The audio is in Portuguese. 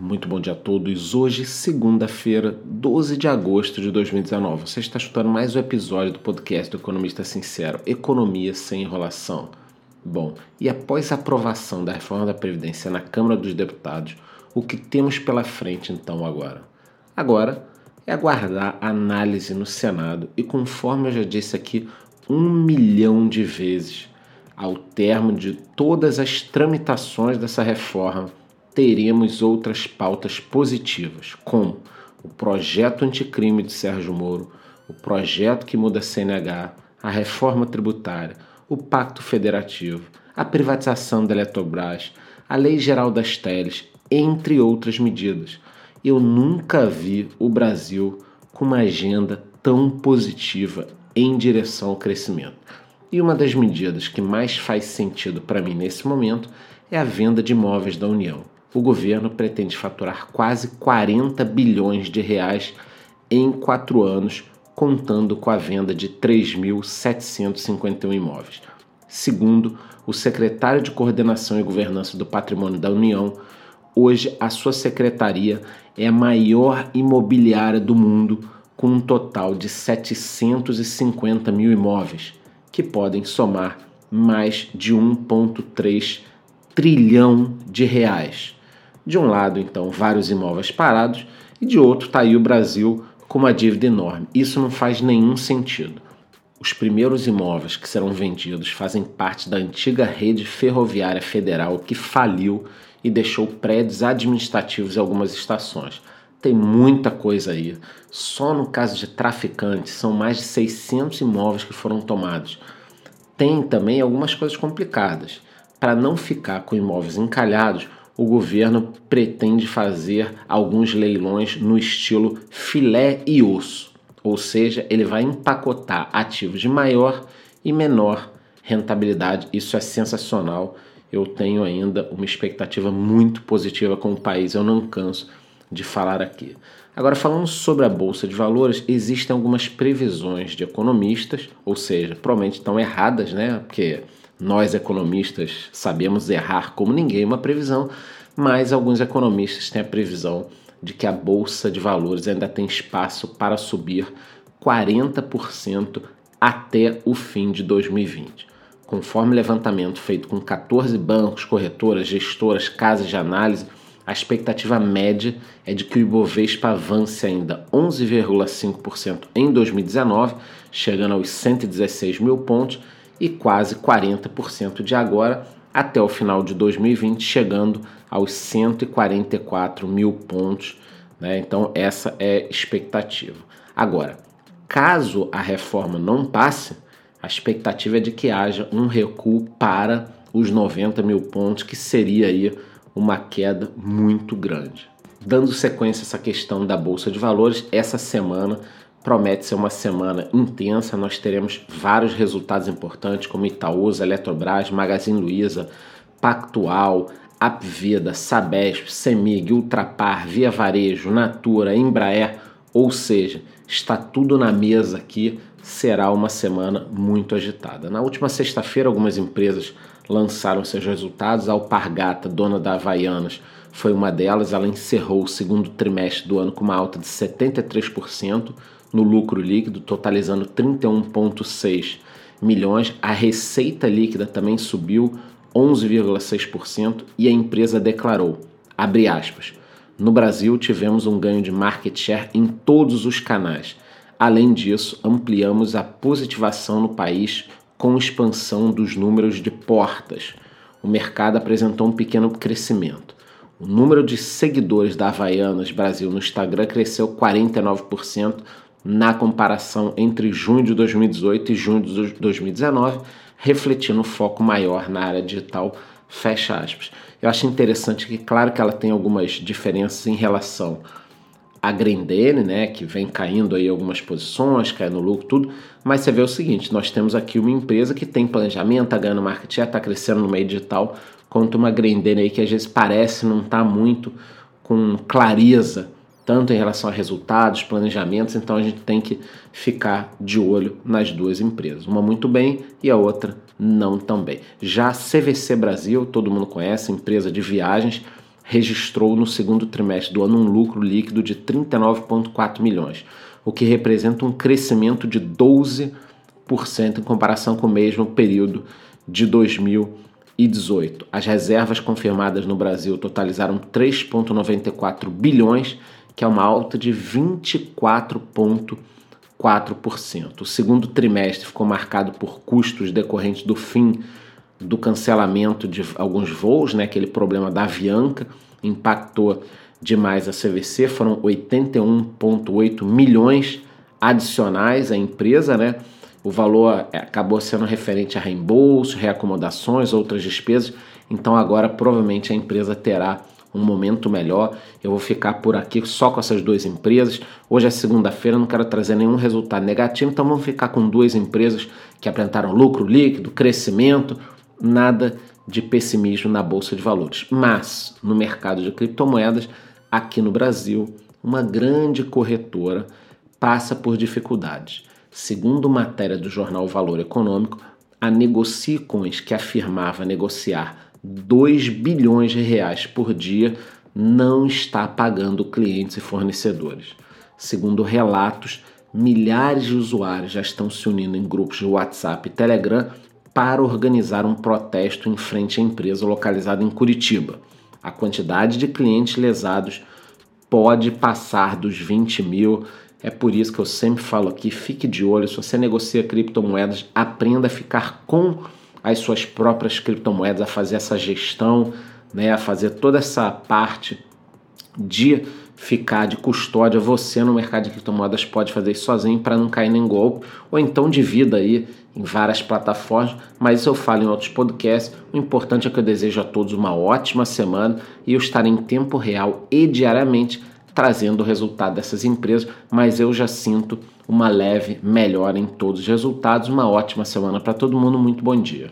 Muito bom dia a todos. Hoje, segunda-feira, 12 de agosto de 2019. Você está escutando mais um episódio do podcast do Economista Sincero, Economia sem enrolação. Bom, e após a aprovação da reforma da Previdência na Câmara dos Deputados, o que temos pela frente então agora? Agora é aguardar a análise no Senado e, conforme eu já disse aqui um milhão de vezes, ao termo de todas as tramitações dessa reforma, teremos outras pautas positivas, como o projeto anticrime de Sérgio Moro, o projeto que muda a CNH, a reforma tributária, o Pacto Federativo, a privatização da Eletrobras, a Lei Geral das Teles, entre outras medidas. Eu nunca vi o Brasil com uma agenda tão positiva em direção ao crescimento. E uma das medidas que mais faz sentido para mim nesse momento é a venda de imóveis da União o governo pretende faturar quase 40 bilhões de reais em quatro anos, contando com a venda de 3.751 imóveis. Segundo o secretário de Coordenação e Governança do Patrimônio da União, hoje a sua secretaria é a maior imobiliária do mundo, com um total de 750 mil imóveis, que podem somar mais de 1,3 trilhão de reais. De um lado, então, vários imóveis parados e de outro está aí o Brasil com uma dívida enorme. Isso não faz nenhum sentido. Os primeiros imóveis que serão vendidos fazem parte da antiga rede ferroviária federal que faliu e deixou prédios administrativos em algumas estações. Tem muita coisa aí. Só no caso de traficantes, são mais de 600 imóveis que foram tomados. Tem também algumas coisas complicadas. Para não ficar com imóveis encalhados, o governo pretende fazer alguns leilões no estilo filé e osso, ou seja, ele vai empacotar ativos de maior e menor rentabilidade. Isso é sensacional. Eu tenho ainda uma expectativa muito positiva com o país, eu não canso de falar aqui. Agora, falando sobre a Bolsa de Valores, existem algumas previsões de economistas, ou seja, provavelmente estão erradas, né? Porque nós economistas sabemos errar como ninguém uma previsão, mas alguns economistas têm a previsão de que a bolsa de valores ainda tem espaço para subir 40% até o fim de 2020. Conforme levantamento feito com 14 bancos, corretoras, gestoras, casas de análise, a expectativa média é de que o Ibovespa avance ainda 11,5% em 2019, chegando aos 116 mil pontos e quase 40% de agora até o final de 2020, chegando aos 144 mil pontos. Né? Então, essa é a expectativa. Agora, caso a reforma não passe, a expectativa é de que haja um recuo para os 90 mil pontos, que seria aí uma queda muito grande. Dando sequência a essa questão da Bolsa de Valores, essa semana Promete ser uma semana intensa, nós teremos vários resultados importantes, como Itaúsa, Eletrobras, Magazine Luiza, Pactual, Apvida, Sabesp, Semig, Ultrapar, Via Varejo, Natura, Embraer, ou seja, está tudo na mesa aqui, será uma semana muito agitada. Na última sexta-feira, algumas empresas lançaram seus resultados. A Alpargata, dona da Havaianas, foi uma delas. Ela encerrou o segundo trimestre do ano com uma alta de 73% no lucro líquido, totalizando 31,6 milhões. A receita líquida também subiu 11,6% e a empresa declarou, abre aspas, no Brasil tivemos um ganho de market share em todos os canais. Além disso, ampliamos a positivação no país com expansão dos números de portas. O mercado apresentou um pequeno crescimento. O número de seguidores da Havaianas Brasil no Instagram cresceu 49%, na comparação entre junho de 2018 e junho de 2019, refletindo o foco maior na área digital, fecha aspas. Eu acho interessante que, claro que ela tem algumas diferenças em relação à Grendene, né, que vem caindo aí algumas posições, caindo no lucro, tudo, mas você vê o seguinte, nós temos aqui uma empresa que tem planejamento, está ganhando market share, está crescendo no meio digital, quanto uma Grendene aí que às vezes parece não estar tá muito com clareza tanto em relação a resultados, planejamentos, então a gente tem que ficar de olho nas duas empresas, uma muito bem e a outra não tão bem. Já a CVC Brasil, todo mundo conhece, empresa de viagens, registrou no segundo trimestre do ano um lucro líquido de 39,4 milhões, o que representa um crescimento de 12% em comparação com o mesmo período de 2018. As reservas confirmadas no Brasil totalizaram 3,94 bilhões, que é uma alta de 24,4%. O segundo trimestre ficou marcado por custos decorrentes do fim do cancelamento de alguns voos, né? Aquele problema da Avianca impactou demais a CVC, foram 81,8 milhões adicionais à empresa, né? O valor é, acabou sendo referente a reembolso, reacomodações, outras despesas. Então agora provavelmente a empresa terá um momento melhor. Eu vou ficar por aqui só com essas duas empresas. Hoje é segunda-feira, não quero trazer nenhum resultado negativo, então vamos ficar com duas empresas que apresentaram lucro líquido, crescimento, nada de pessimismo na bolsa de valores. Mas no mercado de criptomoedas, aqui no Brasil, uma grande corretora passa por dificuldades. Segundo matéria do jornal Valor Econômico, a Negocicoins, que afirmava negociar 2 bilhões de reais por dia, não está pagando clientes e fornecedores. Segundo relatos, milhares de usuários já estão se unindo em grupos de WhatsApp e Telegram para organizar um protesto em frente à empresa localizada em Curitiba. A quantidade de clientes lesados pode passar dos 20 mil. É por isso que eu sempre falo aqui: fique de olho. Se você negocia criptomoedas, aprenda a ficar com as suas próprias criptomoedas, a fazer essa gestão, né, a fazer toda essa parte de ficar de custódia, você no mercado de criptomoedas pode fazer isso sozinho para não cair nem golpe, ou então divida aí em várias plataformas, mas isso eu falo em outros podcasts. O importante é que eu desejo a todos uma ótima semana e eu estarei em tempo real e diariamente trazendo o resultado dessas empresas, mas eu já sinto uma leve melhora em todos os resultados. Uma ótima semana para todo mundo, muito bom dia.